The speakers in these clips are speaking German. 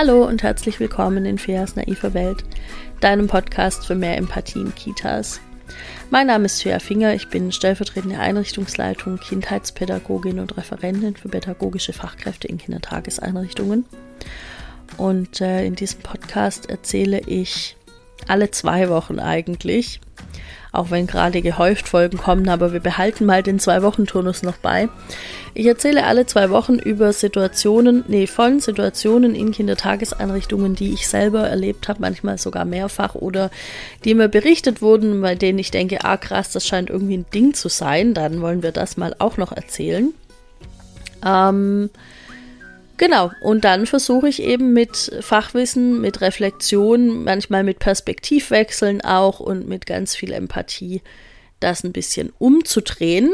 Hallo und herzlich willkommen in Feas naiver Welt, deinem Podcast für mehr Empathie in Kitas. Mein Name ist Fea Finger, ich bin stellvertretende Einrichtungsleitung, Kindheitspädagogin und Referentin für pädagogische Fachkräfte in Kindertageseinrichtungen. Und äh, in diesem Podcast erzähle ich alle zwei Wochen eigentlich auch wenn gerade gehäuft Folgen kommen, aber wir behalten mal den Zwei-Wochen-Turnus noch bei. Ich erzähle alle zwei Wochen über Situationen, nee, von Situationen in Kindertageseinrichtungen, die ich selber erlebt habe, manchmal sogar mehrfach oder die mir berichtet wurden, bei denen ich denke, ah krass, das scheint irgendwie ein Ding zu sein. Dann wollen wir das mal auch noch erzählen. Ähm, Genau, und dann versuche ich eben mit Fachwissen, mit Reflexion, manchmal mit Perspektivwechseln auch und mit ganz viel Empathie das ein bisschen umzudrehen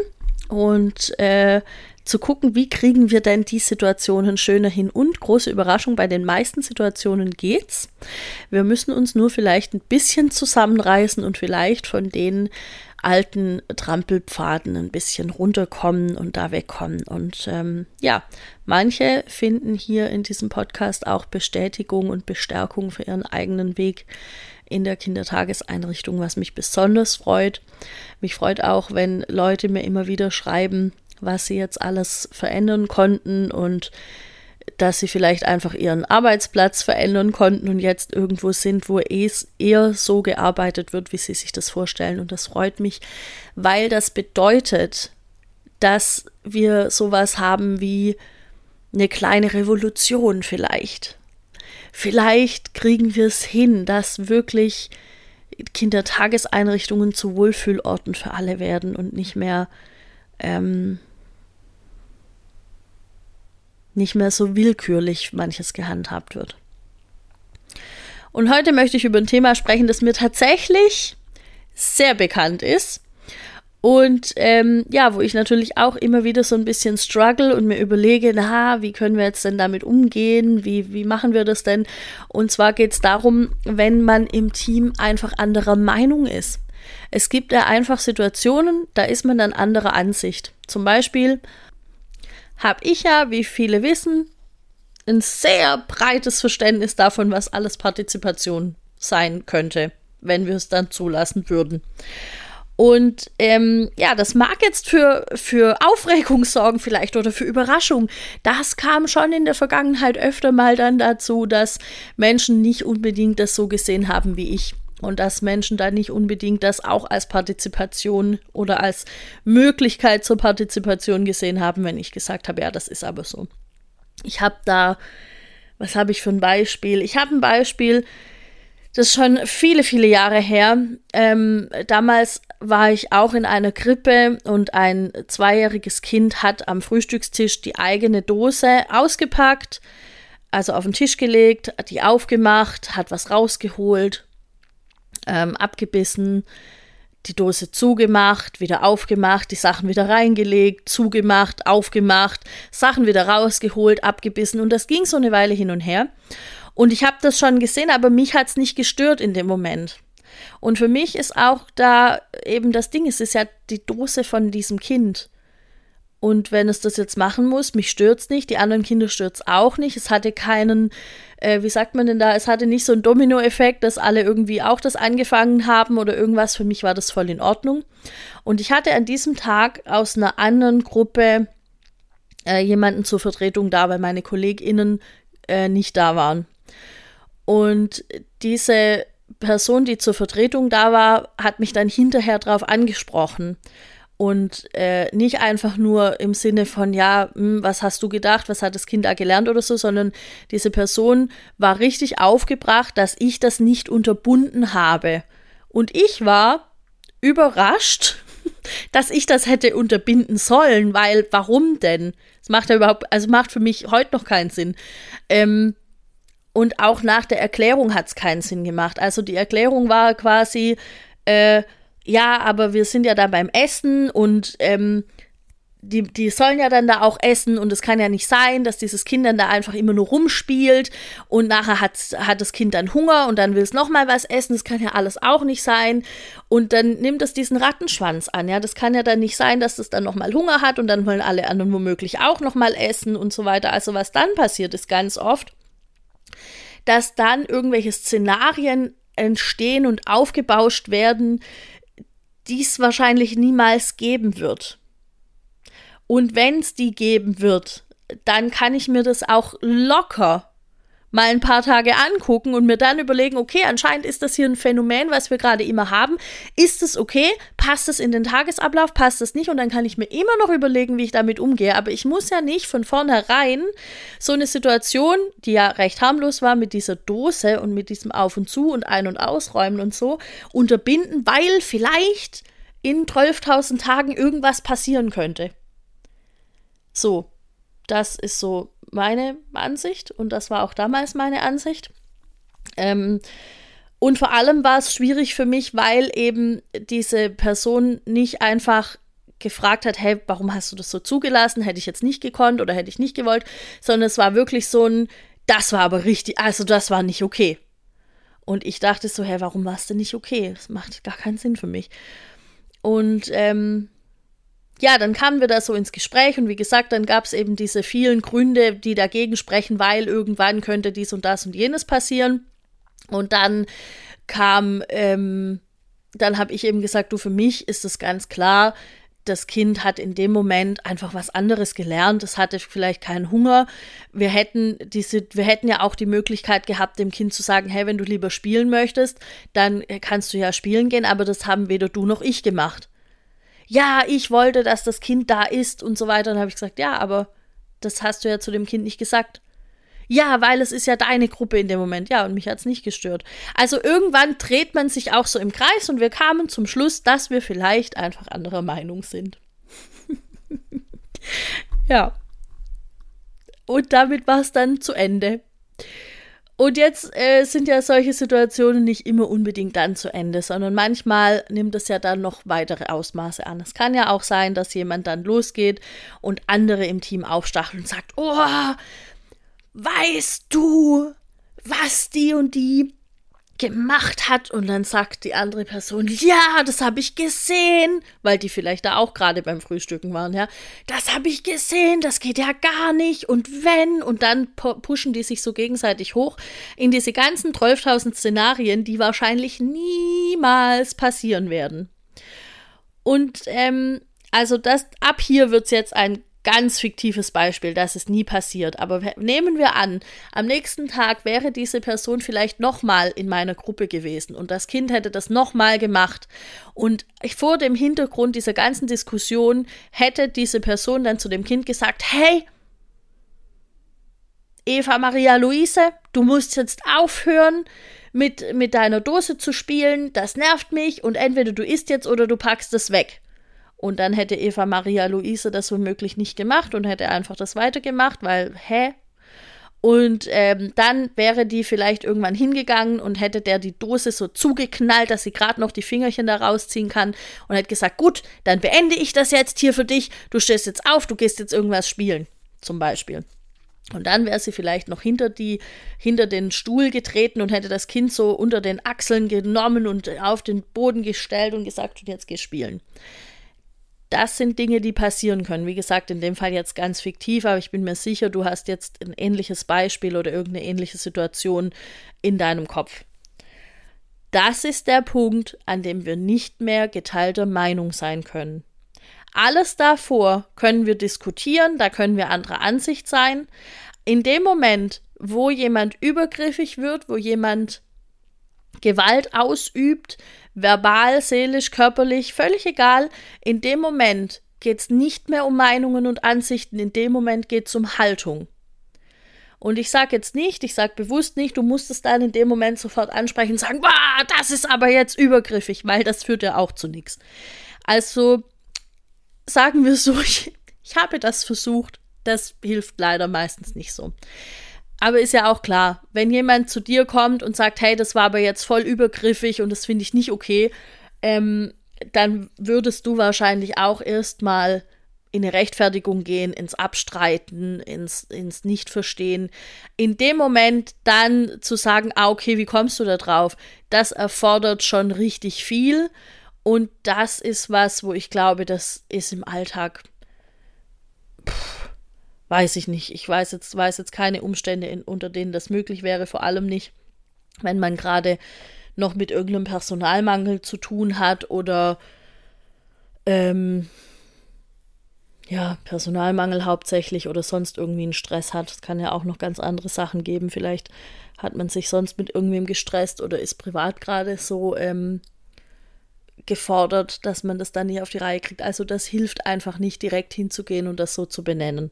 und äh, zu gucken, wie kriegen wir denn die Situationen schöner hin. Und große Überraschung, bei den meisten Situationen geht's. Wir müssen uns nur vielleicht ein bisschen zusammenreißen und vielleicht von den alten Trampelpfaden ein bisschen runterkommen und da wegkommen. Und ähm, ja, manche finden hier in diesem Podcast auch Bestätigung und Bestärkung für ihren eigenen Weg in der Kindertageseinrichtung, was mich besonders freut. Mich freut auch, wenn Leute mir immer wieder schreiben, was sie jetzt alles verändern konnten und dass sie vielleicht einfach ihren Arbeitsplatz verändern konnten und jetzt irgendwo sind, wo es eher so gearbeitet wird, wie sie sich das vorstellen. Und das freut mich, weil das bedeutet, dass wir sowas haben wie eine kleine Revolution vielleicht. Vielleicht kriegen wir es hin, dass wirklich Kindertageseinrichtungen zu Wohlfühlorten für alle werden und nicht mehr ähm, nicht mehr so willkürlich manches gehandhabt wird. Und heute möchte ich über ein Thema sprechen, das mir tatsächlich sehr bekannt ist. Und ähm, ja, wo ich natürlich auch immer wieder so ein bisschen struggle und mir überlege, na, wie können wir jetzt denn damit umgehen? Wie, wie machen wir das denn? Und zwar geht es darum, wenn man im Team einfach anderer Meinung ist. Es gibt ja einfach Situationen, da ist man dann anderer Ansicht. Zum Beispiel habe ich ja, wie viele wissen, ein sehr breites Verständnis davon, was alles Partizipation sein könnte, wenn wir es dann zulassen würden. Und ähm, ja, das mag jetzt für, für Aufregung sorgen vielleicht oder für Überraschung. Das kam schon in der Vergangenheit öfter mal dann dazu, dass Menschen nicht unbedingt das so gesehen haben wie ich und dass Menschen da nicht unbedingt das auch als Partizipation oder als Möglichkeit zur Partizipation gesehen haben, wenn ich gesagt habe, ja, das ist aber so. Ich habe da, was habe ich für ein Beispiel? Ich habe ein Beispiel, das ist schon viele, viele Jahre her. Ähm, damals war ich auch in einer Krippe und ein zweijähriges Kind hat am Frühstückstisch die eigene Dose ausgepackt, also auf den Tisch gelegt, die aufgemacht, hat was rausgeholt ähm, abgebissen, die Dose zugemacht, wieder aufgemacht, die Sachen wieder reingelegt, zugemacht, aufgemacht, Sachen wieder rausgeholt, abgebissen und das ging so eine Weile hin und her. Und ich habe das schon gesehen, aber mich hat es nicht gestört in dem Moment. Und für mich ist auch da eben das Ding, es ist ja die Dose von diesem Kind. Und wenn es das jetzt machen muss, mich stört es nicht, die anderen Kinder stört es auch nicht. Es hatte keinen, äh, wie sagt man denn da, es hatte nicht so einen Dominoeffekt, dass alle irgendwie auch das angefangen haben oder irgendwas. Für mich war das voll in Ordnung. Und ich hatte an diesem Tag aus einer anderen Gruppe äh, jemanden zur Vertretung da, weil meine KollegInnen äh, nicht da waren. Und diese Person, die zur Vertretung da war, hat mich dann hinterher darauf angesprochen und äh, nicht einfach nur im Sinne von, ja, mh, hm, was hast du gedacht, was hat das Kind da gelernt oder so, sondern diese Person war richtig aufgebracht, dass ich das nicht unterbunden habe. Und ich war überrascht, dass ich das hätte unterbinden sollen, weil warum denn? Es macht ja überhaupt, also macht für mich heute noch keinen Sinn. Ähm, und auch nach der Erklärung hat es keinen Sinn gemacht. Also die Erklärung war quasi, äh, ja, aber wir sind ja da beim Essen und ähm, die, die sollen ja dann da auch essen und es kann ja nicht sein, dass dieses Kind dann da einfach immer nur rumspielt und nachher hat, hat das Kind dann Hunger und dann will es nochmal was essen. Das kann ja alles auch nicht sein. Und dann nimmt es diesen Rattenschwanz an. Ja, das kann ja dann nicht sein, dass es dann nochmal Hunger hat und dann wollen alle anderen womöglich auch nochmal essen und so weiter. Also was dann passiert ist ganz oft, dass dann irgendwelche Szenarien entstehen und aufgebauscht werden, die es wahrscheinlich niemals geben wird. Und wenn es die geben wird, dann kann ich mir das auch locker mal ein paar Tage angucken und mir dann überlegen, okay, anscheinend ist das hier ein Phänomen, was wir gerade immer haben. Ist es okay? Passt es in den Tagesablauf? Passt es nicht? Und dann kann ich mir immer noch überlegen, wie ich damit umgehe. Aber ich muss ja nicht von vornherein so eine Situation, die ja recht harmlos war mit dieser Dose und mit diesem Auf und Zu und Ein- und Ausräumen und so, unterbinden, weil vielleicht in 12.000 Tagen irgendwas passieren könnte. So, das ist so meine Ansicht und das war auch damals meine Ansicht. Ähm, und vor allem war es schwierig für mich, weil eben diese Person nicht einfach gefragt hat, hey, warum hast du das so zugelassen? Hätte ich jetzt nicht gekonnt oder hätte ich nicht gewollt, sondern es war wirklich so ein, das war aber richtig, also das war nicht okay. Und ich dachte so, hey, warum war es denn nicht okay? Das macht gar keinen Sinn für mich. Und ähm, ja, dann kamen wir da so ins Gespräch und wie gesagt, dann gab es eben diese vielen Gründe, die dagegen sprechen, weil irgendwann könnte dies und das und jenes passieren. Und dann kam, ähm, dann habe ich eben gesagt, du, für mich ist es ganz klar, das Kind hat in dem Moment einfach was anderes gelernt. Es hatte vielleicht keinen Hunger. Wir hätten diese, wir hätten ja auch die Möglichkeit gehabt, dem Kind zu sagen, hey, wenn du lieber spielen möchtest, dann kannst du ja spielen gehen, aber das haben weder du noch ich gemacht ja, ich wollte, dass das Kind da ist und so weiter. Und habe ich gesagt, ja, aber das hast du ja zu dem Kind nicht gesagt. Ja, weil es ist ja deine Gruppe in dem Moment. Ja, und mich hat es nicht gestört. Also irgendwann dreht man sich auch so im Kreis und wir kamen zum Schluss, dass wir vielleicht einfach anderer Meinung sind. ja. Und damit war es dann zu Ende. Und jetzt äh, sind ja solche Situationen nicht immer unbedingt dann zu Ende, sondern manchmal nimmt es ja dann noch weitere Ausmaße an. Es kann ja auch sein, dass jemand dann losgeht und andere im Team aufstachelt und sagt, oh, weißt du, was die und die gemacht hat und dann sagt die andere Person, ja, das habe ich gesehen, weil die vielleicht da auch gerade beim Frühstücken waren, ja. Das habe ich gesehen, das geht ja gar nicht und wenn und dann pushen die sich so gegenseitig hoch in diese ganzen 12.000 Szenarien, die wahrscheinlich niemals passieren werden. Und ähm, also das ab hier wird es jetzt ein ganz fiktives Beispiel, das ist nie passiert. Aber nehmen wir an, am nächsten Tag wäre diese Person vielleicht nochmal in meiner Gruppe gewesen und das Kind hätte das nochmal gemacht. Und vor dem Hintergrund dieser ganzen Diskussion hätte diese Person dann zu dem Kind gesagt, hey, Eva Maria Luise, du musst jetzt aufhören, mit, mit deiner Dose zu spielen, das nervt mich und entweder du isst jetzt oder du packst es weg. Und dann hätte Eva Maria Luise das womöglich nicht gemacht und hätte einfach das weitergemacht, weil, hä? Und ähm, dann wäre die vielleicht irgendwann hingegangen und hätte der die Dose so zugeknallt, dass sie gerade noch die Fingerchen da rausziehen kann und hätte gesagt, gut, dann beende ich das jetzt hier für dich. Du stehst jetzt auf, du gehst jetzt irgendwas spielen, zum Beispiel. Und dann wäre sie vielleicht noch hinter die, hinter den Stuhl getreten und hätte das Kind so unter den Achseln genommen und auf den Boden gestellt und gesagt, und jetzt geh spielen das sind Dinge, die passieren können. Wie gesagt, in dem Fall jetzt ganz fiktiv, aber ich bin mir sicher, du hast jetzt ein ähnliches Beispiel oder irgendeine ähnliche Situation in deinem Kopf. Das ist der Punkt, an dem wir nicht mehr geteilter Meinung sein können. Alles davor können wir diskutieren, da können wir anderer Ansicht sein. In dem Moment, wo jemand übergriffig wird, wo jemand Gewalt ausübt, verbal, seelisch, körperlich, völlig egal. In dem Moment geht es nicht mehr um Meinungen und Ansichten, in dem Moment geht es um Haltung. Und ich sage jetzt nicht, ich sage bewusst nicht, du musst es dann in dem Moment sofort ansprechen und sagen, bah, das ist aber jetzt übergriffig, weil das führt ja auch zu nichts. Also sagen wir so, ich, ich habe das versucht, das hilft leider meistens nicht so. Aber ist ja auch klar, wenn jemand zu dir kommt und sagt, hey, das war aber jetzt voll übergriffig und das finde ich nicht okay, ähm, dann würdest du wahrscheinlich auch erstmal in eine Rechtfertigung gehen, ins Abstreiten, ins, ins Nicht-Verstehen. In dem Moment dann zu sagen, ah, okay, wie kommst du da drauf? Das erfordert schon richtig viel. Und das ist was, wo ich glaube, das ist im Alltag. Pff, weiß ich nicht. Ich weiß jetzt, weiß jetzt keine Umstände, in, unter denen das möglich wäre, vor allem nicht, wenn man gerade noch mit irgendeinem Personalmangel zu tun hat oder ähm, ja, Personalmangel hauptsächlich oder sonst irgendwie einen Stress hat. Es kann ja auch noch ganz andere Sachen geben. Vielleicht hat man sich sonst mit irgendwem gestresst oder ist privat gerade so ähm, gefordert, dass man das dann nicht auf die Reihe kriegt. Also das hilft einfach nicht direkt hinzugehen und das so zu benennen.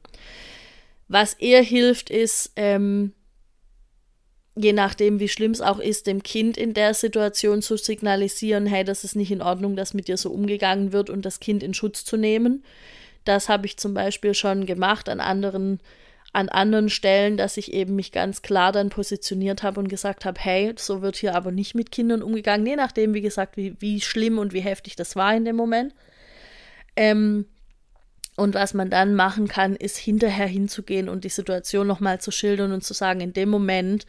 Was eher hilft, ist, ähm, je nachdem, wie schlimm es auch ist, dem Kind in der Situation zu signalisieren, hey, das ist nicht in Ordnung, dass mit dir so umgegangen wird und das Kind in Schutz zu nehmen. Das habe ich zum Beispiel schon gemacht an anderen, an anderen Stellen, dass ich eben mich ganz klar dann positioniert habe und gesagt habe, hey, so wird hier aber nicht mit Kindern umgegangen, je nachdem, wie gesagt, wie, wie schlimm und wie heftig das war in dem Moment. Ähm, und was man dann machen kann, ist hinterher hinzugehen und die Situation nochmal zu schildern und zu sagen, in dem Moment,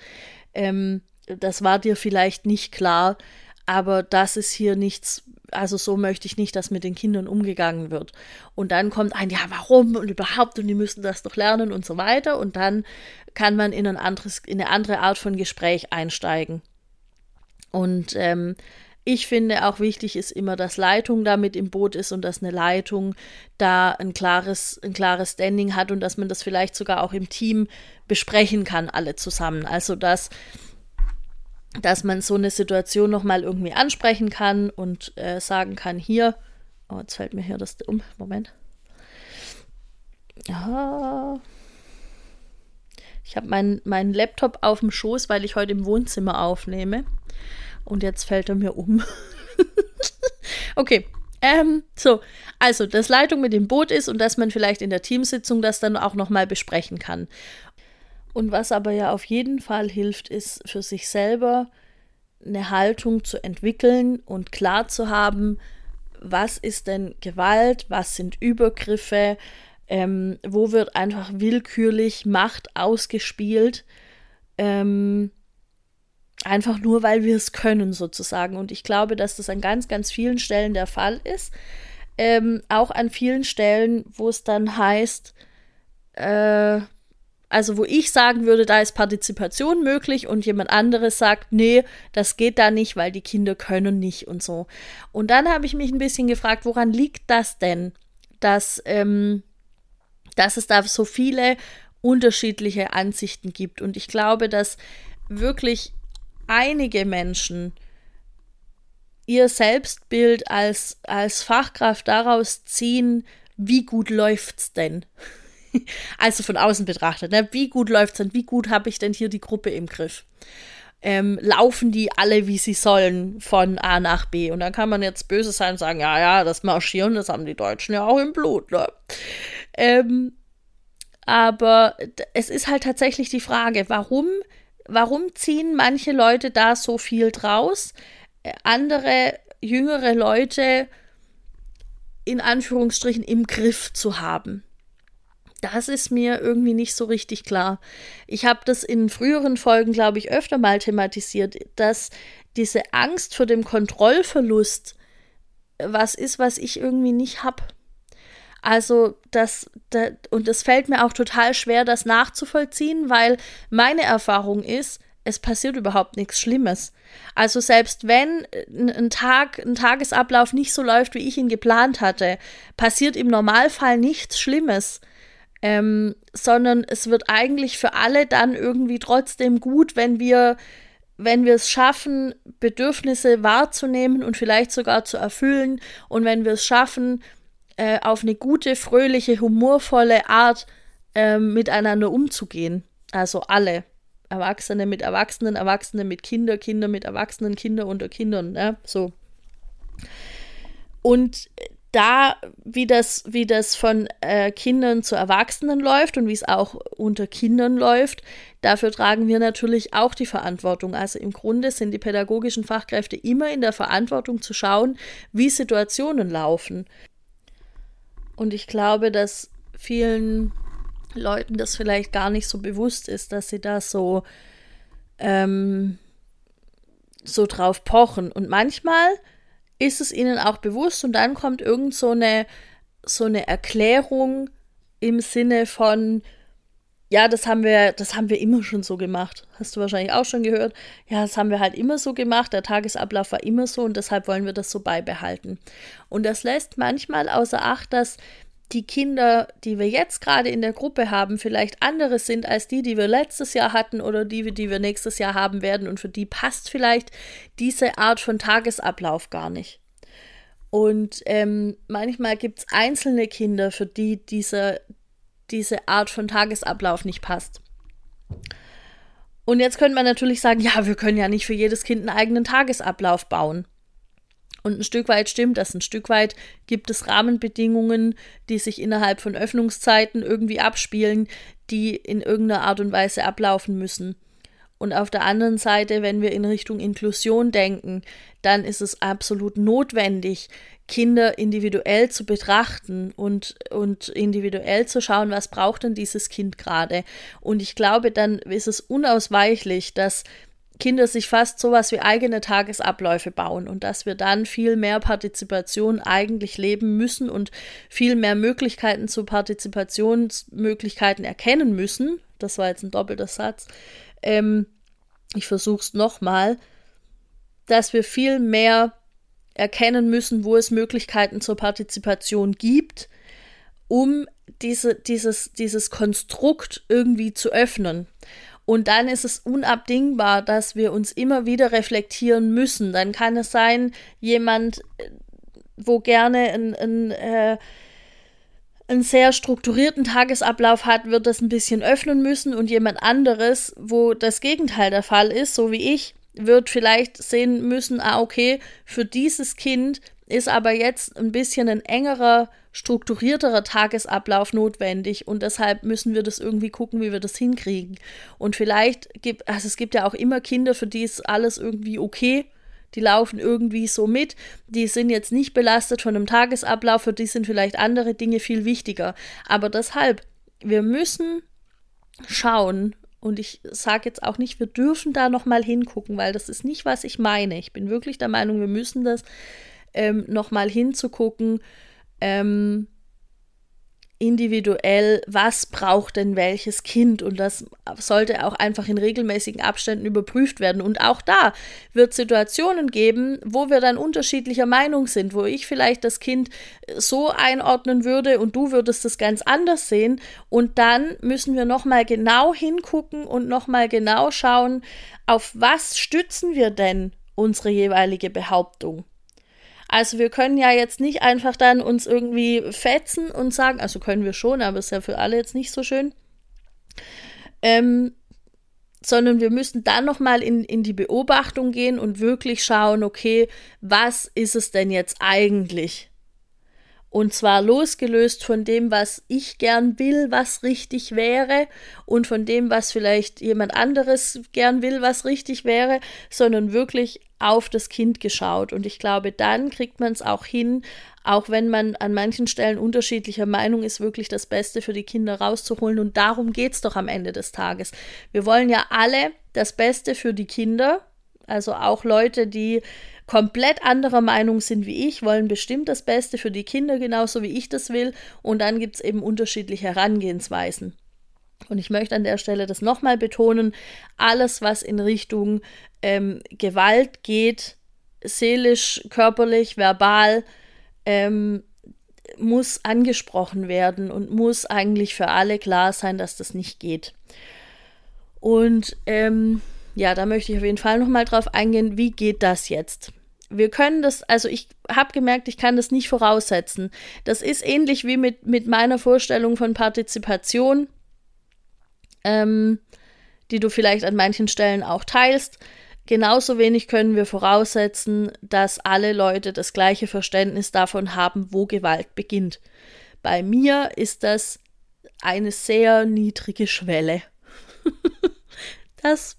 ähm, das war dir vielleicht nicht klar, aber das ist hier nichts, also so möchte ich nicht, dass mit den Kindern umgegangen wird. Und dann kommt ein, ja, warum und überhaupt und die müssen das doch lernen und so weiter. Und dann kann man in ein anderes, in eine andere Art von Gespräch einsteigen. Und ähm, ich finde auch wichtig ist immer, dass Leitung da mit im Boot ist und dass eine Leitung da ein klares, ein klares Standing hat und dass man das vielleicht sogar auch im Team besprechen kann, alle zusammen. Also dass, dass man so eine Situation nochmal irgendwie ansprechen kann und äh, sagen kann, hier, oh, jetzt fällt mir hier das um, Moment. Ja. Ich habe meinen mein Laptop auf dem Schoß, weil ich heute im Wohnzimmer aufnehme. Und jetzt fällt er mir um. okay. Ähm, so, also, dass Leitung mit dem Boot ist und dass man vielleicht in der Teamsitzung das dann auch nochmal besprechen kann. Und was aber ja auf jeden Fall hilft, ist für sich selber eine Haltung zu entwickeln und klar zu haben, was ist denn Gewalt, was sind Übergriffe, ähm, wo wird einfach willkürlich Macht ausgespielt. Ähm, Einfach nur, weil wir es können, sozusagen. Und ich glaube, dass das an ganz, ganz vielen Stellen der Fall ist. Ähm, auch an vielen Stellen, wo es dann heißt, äh, also wo ich sagen würde, da ist Partizipation möglich und jemand anderes sagt, nee, das geht da nicht, weil die Kinder können nicht und so. Und dann habe ich mich ein bisschen gefragt, woran liegt das denn, dass, ähm, dass es da so viele unterschiedliche Ansichten gibt. Und ich glaube, dass wirklich einige Menschen ihr Selbstbild als, als Fachkraft daraus ziehen, wie gut läuft's denn? also von außen betrachtet, ne? wie gut läuft's denn? Wie gut habe ich denn hier die Gruppe im Griff? Ähm, laufen die alle, wie sie sollen, von A nach B? Und dann kann man jetzt böse sein und sagen, ja, ja, das Marschieren, das haben die Deutschen ja auch im Blut. Ne? Ähm, aber es ist halt tatsächlich die Frage, warum warum ziehen manche Leute da so viel draus, äh, andere jüngere Leute in Anführungsstrichen im Griff zu haben? Das ist mir irgendwie nicht so richtig klar. Ich habe das in früheren Folgen, glaube ich, öfter mal thematisiert, dass diese Angst vor dem Kontrollverlust was ist, was ich irgendwie nicht habe. Also das, das, und es fällt mir auch total schwer, das nachzuvollziehen, weil meine Erfahrung ist, es passiert überhaupt nichts Schlimmes. Also selbst wenn ein Tag, ein Tagesablauf nicht so läuft, wie ich ihn geplant hatte, passiert im Normalfall nichts Schlimmes. Ähm, sondern es wird eigentlich für alle dann irgendwie trotzdem gut, wenn wir, wenn wir es schaffen, Bedürfnisse wahrzunehmen und vielleicht sogar zu erfüllen und wenn wir es schaffen, äh, auf eine gute, fröhliche, humorvolle Art äh, miteinander umzugehen. Also alle. Erwachsene mit Erwachsenen, Erwachsene mit Kindern, Kinder mit Erwachsenen, Kinder unter Kindern, ne? So. Und da, wie das, wie das von äh, Kindern zu Erwachsenen läuft und wie es auch unter Kindern läuft, dafür tragen wir natürlich auch die Verantwortung. Also im Grunde sind die pädagogischen Fachkräfte immer in der Verantwortung zu schauen, wie Situationen laufen. Und ich glaube, dass vielen Leuten das vielleicht gar nicht so bewusst ist, dass sie da so, ähm, so drauf pochen. Und manchmal ist es ihnen auch bewusst und dann kommt irgend so eine, so eine Erklärung, im Sinne von, ja, das haben wir, das haben wir immer schon so gemacht. Hast du wahrscheinlich auch schon gehört. Ja, das haben wir halt immer so gemacht. Der Tagesablauf war immer so und deshalb wollen wir das so beibehalten. Und das lässt manchmal außer Acht, dass die Kinder, die wir jetzt gerade in der Gruppe haben, vielleicht andere sind als die, die wir letztes Jahr hatten oder die, die wir nächstes Jahr haben werden. Und für die passt vielleicht diese Art von Tagesablauf gar nicht. Und ähm, manchmal gibt es einzelne Kinder, für die diese, diese Art von Tagesablauf nicht passt. Und jetzt könnte man natürlich sagen, ja, wir können ja nicht für jedes Kind einen eigenen Tagesablauf bauen. Und ein Stück weit stimmt das. Ein Stück weit gibt es Rahmenbedingungen, die sich innerhalb von Öffnungszeiten irgendwie abspielen, die in irgendeiner Art und Weise ablaufen müssen. Und auf der anderen Seite, wenn wir in Richtung Inklusion denken, dann ist es absolut notwendig, Kinder individuell zu betrachten und, und individuell zu schauen, was braucht denn dieses Kind gerade. Und ich glaube, dann ist es unausweichlich, dass Kinder sich fast sowas wie eigene Tagesabläufe bauen und dass wir dann viel mehr Partizipation eigentlich leben müssen und viel mehr Möglichkeiten zu Partizipationsmöglichkeiten erkennen müssen. Das war jetzt ein doppelter Satz. Ähm, ich versuche es nochmal, dass wir viel mehr erkennen müssen, wo es Möglichkeiten zur Partizipation gibt, um diese, dieses, dieses Konstrukt irgendwie zu öffnen. Und dann ist es unabdingbar, dass wir uns immer wieder reflektieren müssen. Dann kann es sein, jemand, äh, wo gerne ein, ein, äh, einen sehr strukturierten Tagesablauf hat, wird das ein bisschen öffnen müssen und jemand anderes, wo das Gegenteil der Fall ist, so wie ich, wird vielleicht sehen müssen, ah, okay, für dieses Kind ist aber jetzt ein bisschen ein engerer, strukturierterer Tagesablauf notwendig und deshalb müssen wir das irgendwie gucken, wie wir das hinkriegen. Und vielleicht gibt, also es gibt ja auch immer Kinder, für die ist alles irgendwie okay. Die laufen irgendwie so mit. Die sind jetzt nicht belastet von einem Tagesablauf, für die sind vielleicht andere Dinge viel wichtiger. Aber deshalb, wir müssen schauen, und ich sage jetzt auch nicht, wir dürfen da nochmal hingucken, weil das ist nicht, was ich meine. Ich bin wirklich der Meinung, wir müssen das ähm, nochmal hinzugucken, ähm, individuell, was braucht denn welches Kind und das sollte auch einfach in regelmäßigen Abständen überprüft werden. Und auch da wird Situationen geben, wo wir dann unterschiedlicher Meinung sind, wo ich vielleicht das Kind so einordnen würde und du würdest es ganz anders sehen und dann müssen wir nochmal genau hingucken und nochmal genau schauen, auf was stützen wir denn unsere jeweilige Behauptung. Also wir können ja jetzt nicht einfach dann uns irgendwie fetzen und sagen, also können wir schon, aber ist ja für alle jetzt nicht so schön. Ähm, sondern wir müssen dann nochmal in, in die Beobachtung gehen und wirklich schauen, okay, was ist es denn jetzt eigentlich? Und zwar losgelöst von dem, was ich gern will, was richtig wäre, und von dem, was vielleicht jemand anderes gern will, was richtig wäre, sondern wirklich auf das Kind geschaut. Und ich glaube, dann kriegt man es auch hin, auch wenn man an manchen Stellen unterschiedlicher Meinung ist, wirklich das Beste für die Kinder rauszuholen. Und darum geht es doch am Ende des Tages. Wir wollen ja alle das Beste für die Kinder, also auch Leute, die komplett anderer Meinung sind wie ich, wollen bestimmt das Beste für die Kinder genauso wie ich das will. Und dann gibt es eben unterschiedliche Herangehensweisen. Und ich möchte an der Stelle das nochmal betonen, alles, was in Richtung ähm, Gewalt geht, seelisch, körperlich, verbal, ähm, muss angesprochen werden und muss eigentlich für alle klar sein, dass das nicht geht. Und ähm, ja, da möchte ich auf jeden Fall nochmal drauf eingehen, wie geht das jetzt? Wir können das, also ich habe gemerkt, ich kann das nicht voraussetzen. Das ist ähnlich wie mit, mit meiner Vorstellung von Partizipation, ähm, die du vielleicht an manchen Stellen auch teilst. Genauso wenig können wir voraussetzen, dass alle Leute das gleiche Verständnis davon haben, wo Gewalt beginnt. Bei mir ist das eine sehr niedrige Schwelle. das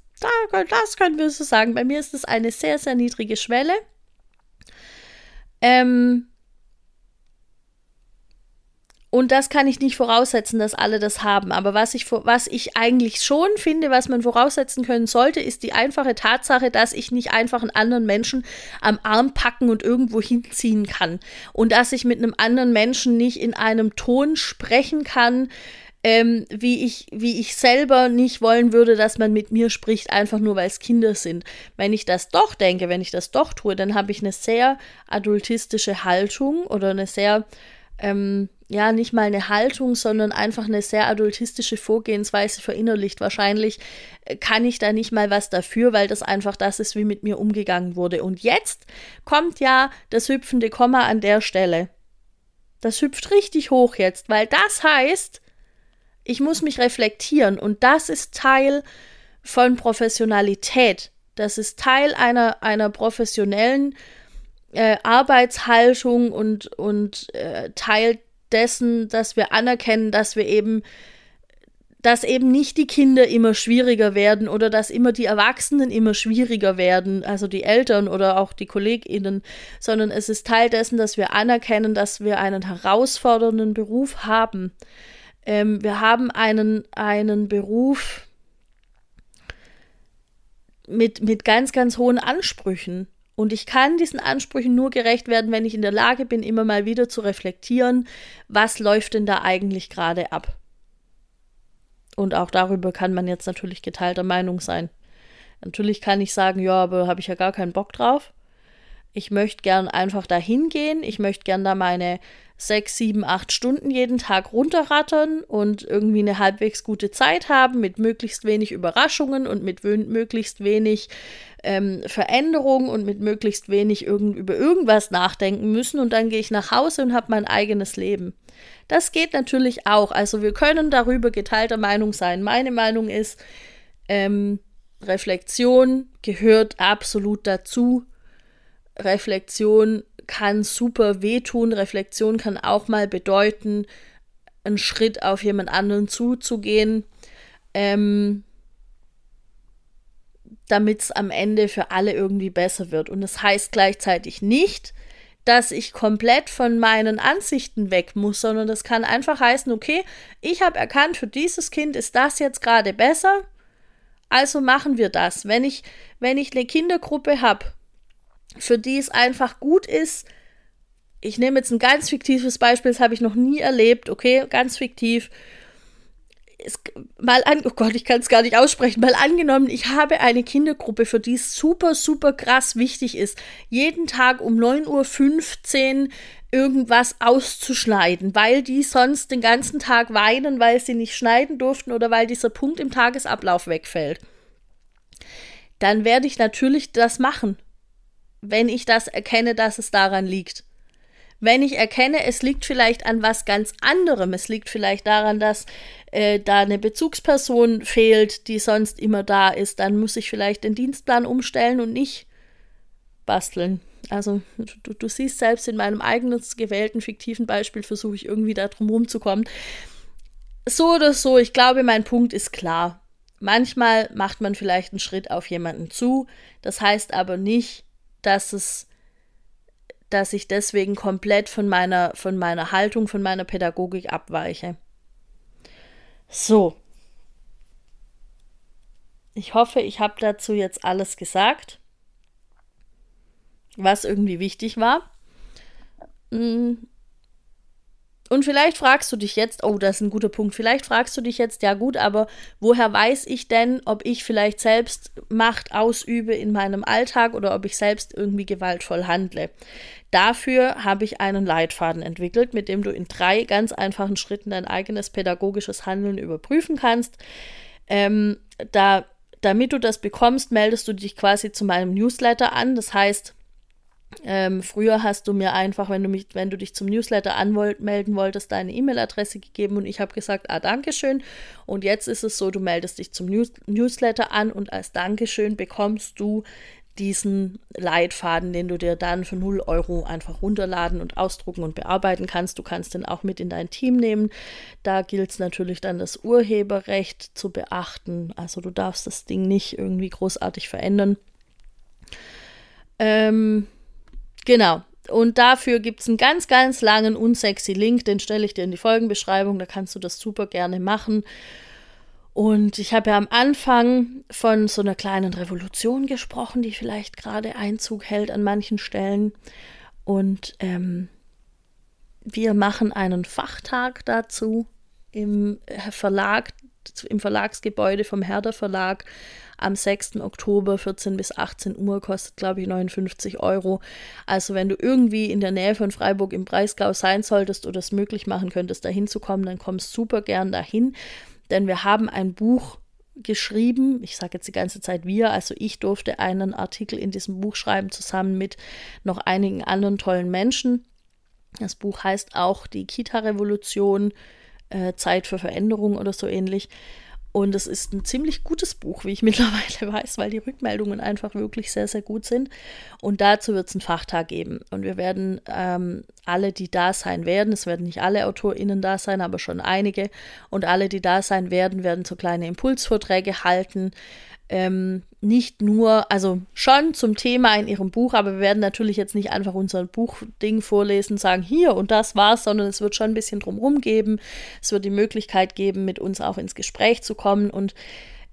das können wir so sagen. Bei mir ist es eine sehr, sehr niedrige Schwelle. Ähm Und das kann ich nicht voraussetzen, dass alle das haben. Aber was ich, was ich eigentlich schon finde, was man voraussetzen können sollte, ist die einfache Tatsache, dass ich nicht einfach einen anderen Menschen am Arm packen und irgendwo hinziehen kann. Und dass ich mit einem anderen Menschen nicht in einem Ton sprechen kann, ähm, wie, ich, wie ich selber nicht wollen würde, dass man mit mir spricht, einfach nur weil es Kinder sind. Wenn ich das doch denke, wenn ich das doch tue, dann habe ich eine sehr adultistische Haltung oder eine sehr ähm, ja, nicht mal eine Haltung, sondern einfach eine sehr adultistische Vorgehensweise verinnerlicht. Wahrscheinlich äh, kann ich da nicht mal was dafür, weil das einfach das ist, wie mit mir umgegangen wurde. Und jetzt kommt ja das hüpfende Komma an der Stelle. Das hüpft richtig hoch jetzt, weil das heißt, ich muss mich reflektieren und das ist Teil von Professionalität. Das ist Teil einer, einer professionellen äh, Arbeitshaltung und, und äh, Teil dessen, dass wir anerkennen, dass wir eben, dass eben nicht die Kinder immer schwieriger werden oder dass immer die Erwachsenen immer schwieriger werden, also die Eltern oder auch die KollegInnen, sondern es ist Teil dessen, dass wir anerkennen, dass wir einen herausfordernden Beruf haben. Ähm, wir haben einen, einen Beruf mit, mit ganz, ganz hohen Ansprüchen. Und ich kann diesen Ansprüchen nur gerecht werden, wenn ich in der Lage bin, immer mal wieder zu reflektieren, was läuft denn da eigentlich gerade ab. Und auch darüber kann man jetzt natürlich geteilter Meinung sein. Natürlich kann ich sagen, ja, aber habe ich ja gar keinen Bock drauf. Ich möchte gern einfach dahin gehen. Ich möchte gern da meine sechs, sieben, acht Stunden jeden Tag runterrattern und irgendwie eine halbwegs gute Zeit haben mit möglichst wenig Überraschungen und mit möglichst wenig ähm, Veränderung und mit möglichst wenig irgend über irgendwas nachdenken müssen und dann gehe ich nach Hause und habe mein eigenes Leben. Das geht natürlich auch. Also wir können darüber geteilter Meinung sein. Meine Meinung ist, ähm, Reflexion gehört absolut dazu. Reflexion kann super wehtun. Reflexion kann auch mal bedeuten, einen Schritt auf jemand anderen zuzugehen. Ähm, damit es am Ende für alle irgendwie besser wird. Und das heißt gleichzeitig nicht, dass ich komplett von meinen Ansichten weg muss, sondern das kann einfach heißen, okay, ich habe erkannt, für dieses Kind ist das jetzt gerade besser, also machen wir das. Wenn ich, wenn ich eine Kindergruppe habe, für die es einfach gut ist, ich nehme jetzt ein ganz fiktives Beispiel, das habe ich noch nie erlebt, okay, ganz fiktiv. Es, mal an, oh Gott, ich kann es gar nicht aussprechen, mal angenommen, ich habe eine Kindergruppe, für die es super, super krass wichtig ist, jeden Tag um 9.15 Uhr irgendwas auszuschneiden, weil die sonst den ganzen Tag weinen, weil sie nicht schneiden durften oder weil dieser Punkt im Tagesablauf wegfällt. Dann werde ich natürlich das machen, wenn ich das erkenne, dass es daran liegt. Wenn ich erkenne, es liegt vielleicht an was ganz anderem, es liegt vielleicht daran, dass äh, da eine Bezugsperson fehlt, die sonst immer da ist, dann muss ich vielleicht den Dienstplan umstellen und nicht basteln. Also du, du siehst selbst in meinem eigenen gewählten fiktiven Beispiel versuche ich irgendwie da drum rumzukommen. So oder so, ich glaube, mein Punkt ist klar. Manchmal macht man vielleicht einen Schritt auf jemanden zu, das heißt aber nicht, dass es dass ich deswegen komplett von meiner, von meiner Haltung, von meiner Pädagogik abweiche. So. Ich hoffe, ich habe dazu jetzt alles gesagt, was irgendwie wichtig war. Und vielleicht fragst du dich jetzt, oh, das ist ein guter Punkt, vielleicht fragst du dich jetzt, ja gut, aber woher weiß ich denn, ob ich vielleicht selbst Macht ausübe in meinem Alltag oder ob ich selbst irgendwie gewaltvoll handle? Dafür habe ich einen Leitfaden entwickelt, mit dem du in drei ganz einfachen Schritten dein eigenes pädagogisches Handeln überprüfen kannst. Ähm, da, damit du das bekommst, meldest du dich quasi zu meinem Newsletter an. Das heißt, ähm, früher hast du mir einfach, wenn du mich, wenn du dich zum Newsletter anmelden wolltest, deine E-Mail-Adresse gegeben und ich habe gesagt, ah, Dankeschön. Und jetzt ist es so, du meldest dich zum News Newsletter an und als Dankeschön bekommst du diesen Leitfaden, den du dir dann für 0 Euro einfach runterladen und ausdrucken und bearbeiten kannst. Du kannst den auch mit in dein Team nehmen. Da gilt es natürlich dann das Urheberrecht zu beachten. Also du darfst das Ding nicht irgendwie großartig verändern. Ähm, Genau. und dafür gibt es einen ganz, ganz langen, unsexy Link, den stelle ich dir in die Folgenbeschreibung, da kannst du das super gerne machen. Und ich habe ja am Anfang von so einer kleinen Revolution gesprochen, die vielleicht gerade Einzug hält an manchen Stellen. Und ähm, wir machen einen Fachtag dazu im Verlag, im Verlagsgebäude vom Herder Verlag am 6. Oktober 14 bis 18 Uhr, kostet glaube ich 59 Euro. Also wenn du irgendwie in der Nähe von Freiburg im Breisgau sein solltest oder es möglich machen könntest, da hinzukommen, dann kommst super gern dahin, denn wir haben ein Buch geschrieben. Ich sage jetzt die ganze Zeit wir, also ich durfte einen Artikel in diesem Buch schreiben, zusammen mit noch einigen anderen tollen Menschen. Das Buch heißt auch die Kita-Revolution, äh, Zeit für Veränderung oder so ähnlich. Und es ist ein ziemlich gutes Buch, wie ich mittlerweile weiß, weil die Rückmeldungen einfach wirklich sehr, sehr gut sind. Und dazu wird es einen Fachtag geben. Und wir werden ähm, alle, die da sein werden, es werden nicht alle AutorInnen da sein, aber schon einige. Und alle, die da sein werden, werden so kleine Impulsvorträge halten ähm, nicht nur, also schon zum Thema in ihrem Buch, aber wir werden natürlich jetzt nicht einfach unser Buchding vorlesen, sagen hier und das war's, sondern es wird schon ein bisschen drumherum geben. Es wird die Möglichkeit geben, mit uns auch ins Gespräch zu kommen und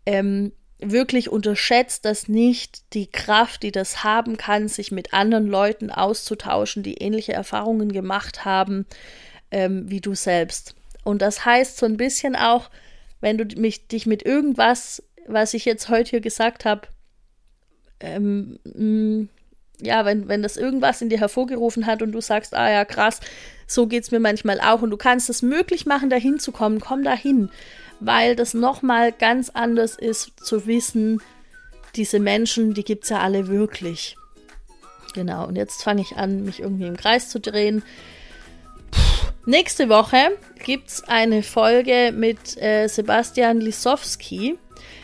ähm, wirklich unterschätzt das nicht die Kraft, die das haben kann, sich mit anderen Leuten auszutauschen, die ähnliche Erfahrungen gemacht haben ähm, wie du selbst. Und das heißt so ein bisschen auch, wenn du mich, dich mit irgendwas was ich jetzt heute hier gesagt habe, ähm, mm, ja, wenn, wenn das irgendwas in dir hervorgerufen hat und du sagst, ah ja, krass, so geht es mir manchmal auch und du kannst es möglich machen, dahin zu kommen, komm dahin, weil das nochmal ganz anders ist zu wissen, diese Menschen, die gibt es ja alle wirklich. Genau, und jetzt fange ich an, mich irgendwie im Kreis zu drehen. Nächste Woche gibt es eine Folge mit äh, Sebastian Lisowski.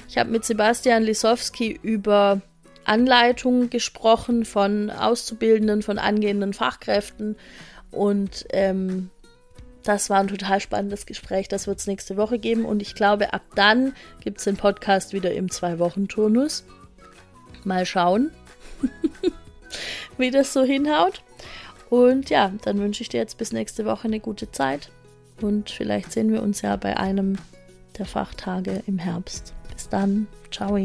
Ich habe mit Sebastian Lisowski über Anleitungen gesprochen von Auszubildenden, von angehenden Fachkräften und ähm, das war ein total spannendes Gespräch. Das wird es nächste Woche geben und ich glaube, ab dann gibt es den Podcast wieder im Zwei-Wochen-Turnus. Mal schauen, wie das so hinhaut. Und ja, dann wünsche ich dir jetzt bis nächste Woche eine gute Zeit und vielleicht sehen wir uns ja bei einem der Fachtage im Herbst dann. Ciao.